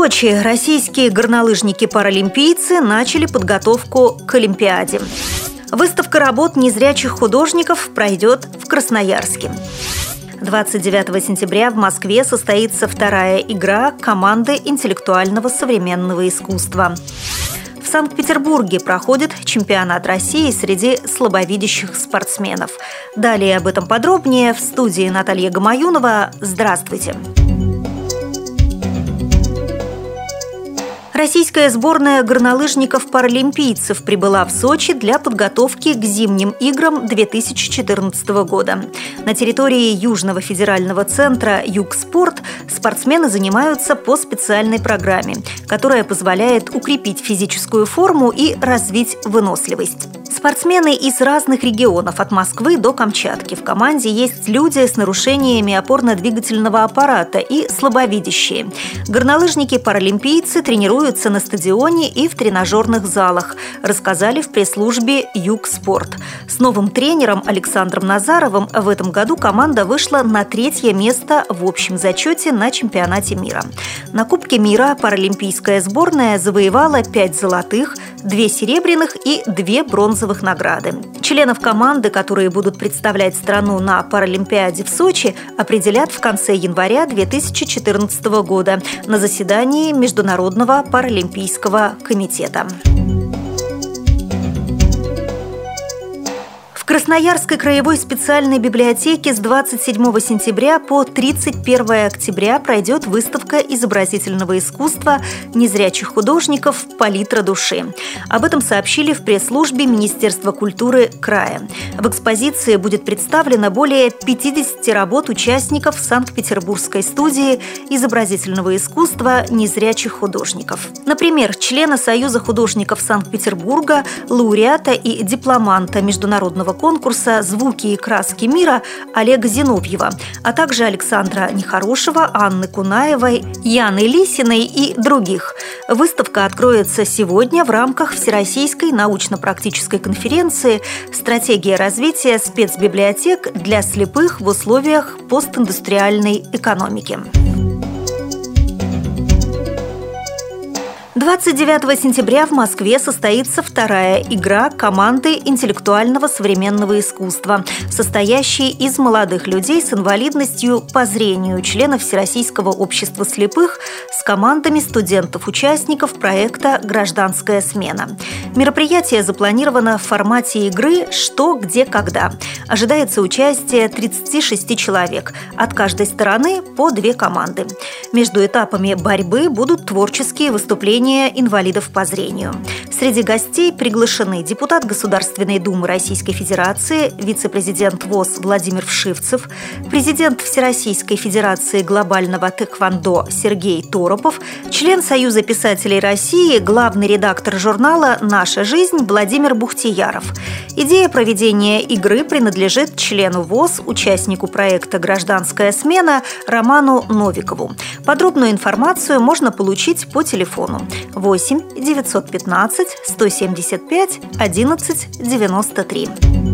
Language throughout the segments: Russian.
Сочи российские горнолыжники-паралимпийцы начали подготовку к Олимпиаде. Выставка работ незрячих художников пройдет в Красноярске. 29 сентября в Москве состоится вторая игра команды интеллектуального современного искусства. В Санкт-Петербурге проходит чемпионат России среди слабовидящих спортсменов. Далее об этом подробнее в студии Наталья Гамаюнова. Здравствуйте! Здравствуйте! Российская сборная горнолыжников-паралимпийцев прибыла в Сочи для подготовки к зимним играм 2014 года. На территории Южного федерального центра «Югспорт» спортсмены занимаются по специальной программе, которая позволяет укрепить физическую форму и развить выносливость. Спортсмены из разных регионов, от Москвы до Камчатки. В команде есть люди с нарушениями опорно-двигательного аппарата и слабовидящие. Горнолыжники-паралимпийцы тренируются на стадионе и в тренажерных залах, рассказали в пресс-службе «Юг Спорт». С новым тренером Александром Назаровым в этом году команда вышла на третье место в общем зачете на чемпионате мира. На Кубке мира паралимпийская сборная завоевала пять золотых, две серебряных и две бронзовых награды. Членов команды, которые будут представлять страну на Паралимпиаде в Сочи, определят в конце января 2014 года на заседании Международного паралимпийского комитета. Красноярской краевой специальной библиотеке с 27 сентября по 31 октября пройдет выставка изобразительного искусства незрячих художников «Палитра души». Об этом сообщили в пресс-службе Министерства культуры края. В экспозиции будет представлено более 50 работ участников Санкт-Петербургской студии изобразительного искусства незрячих художников. Например, члена Союза художников Санкт-Петербурга, лауреата и дипломанта Международного конкурса «Звуки и краски мира» Олега Зиновьева, а также Александра Нехорошева, Анны Кунаевой, Яны Лисиной и других. Выставка откроется сегодня в рамках Всероссийской научно-практической конференции «Стратегия развития спецбиблиотек для слепых в условиях постиндустриальной экономики». 29 сентября в Москве состоится вторая игра команды интеллектуального современного искусства, состоящей из молодых людей с инвалидностью по зрению, членов Всероссийского общества слепых, с командами студентов-участников проекта «Гражданская смена». Мероприятие запланировано в формате игры «Что, где, когда». Ожидается участие 36 человек, от каждой стороны по две команды. Между этапами борьбы будут творческие выступления движения инвалидов по зрению. Среди гостей приглашены депутат Государственной Думы Российской Федерации, вице-президент ВОЗ Владимир Вшивцев, президент Всероссийской Федерации глобального тэквондо Сергей Торопов, член Союза писателей России, главный редактор журнала «Наша жизнь» Владимир Бухтияров. Идея проведения игры принадлежит члену ВОЗ, участнику проекта «Гражданская смена» Роману Новикову. Подробную информацию можно получить по телефону 8 915 175 11 93.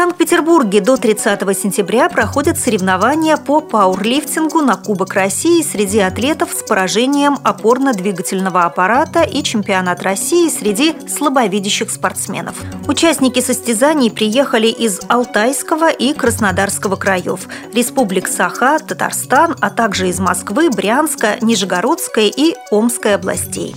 Санкт-Петербурге до 30 сентября проходят соревнования по пауэрлифтингу на Кубок России среди атлетов с поражением опорно-двигательного аппарата и чемпионат России среди слабовидящих спортсменов. Участники состязаний приехали из Алтайского и Краснодарского краев, республик Саха, Татарстан, а также из Москвы, Брянска, Нижегородской и Омской областей.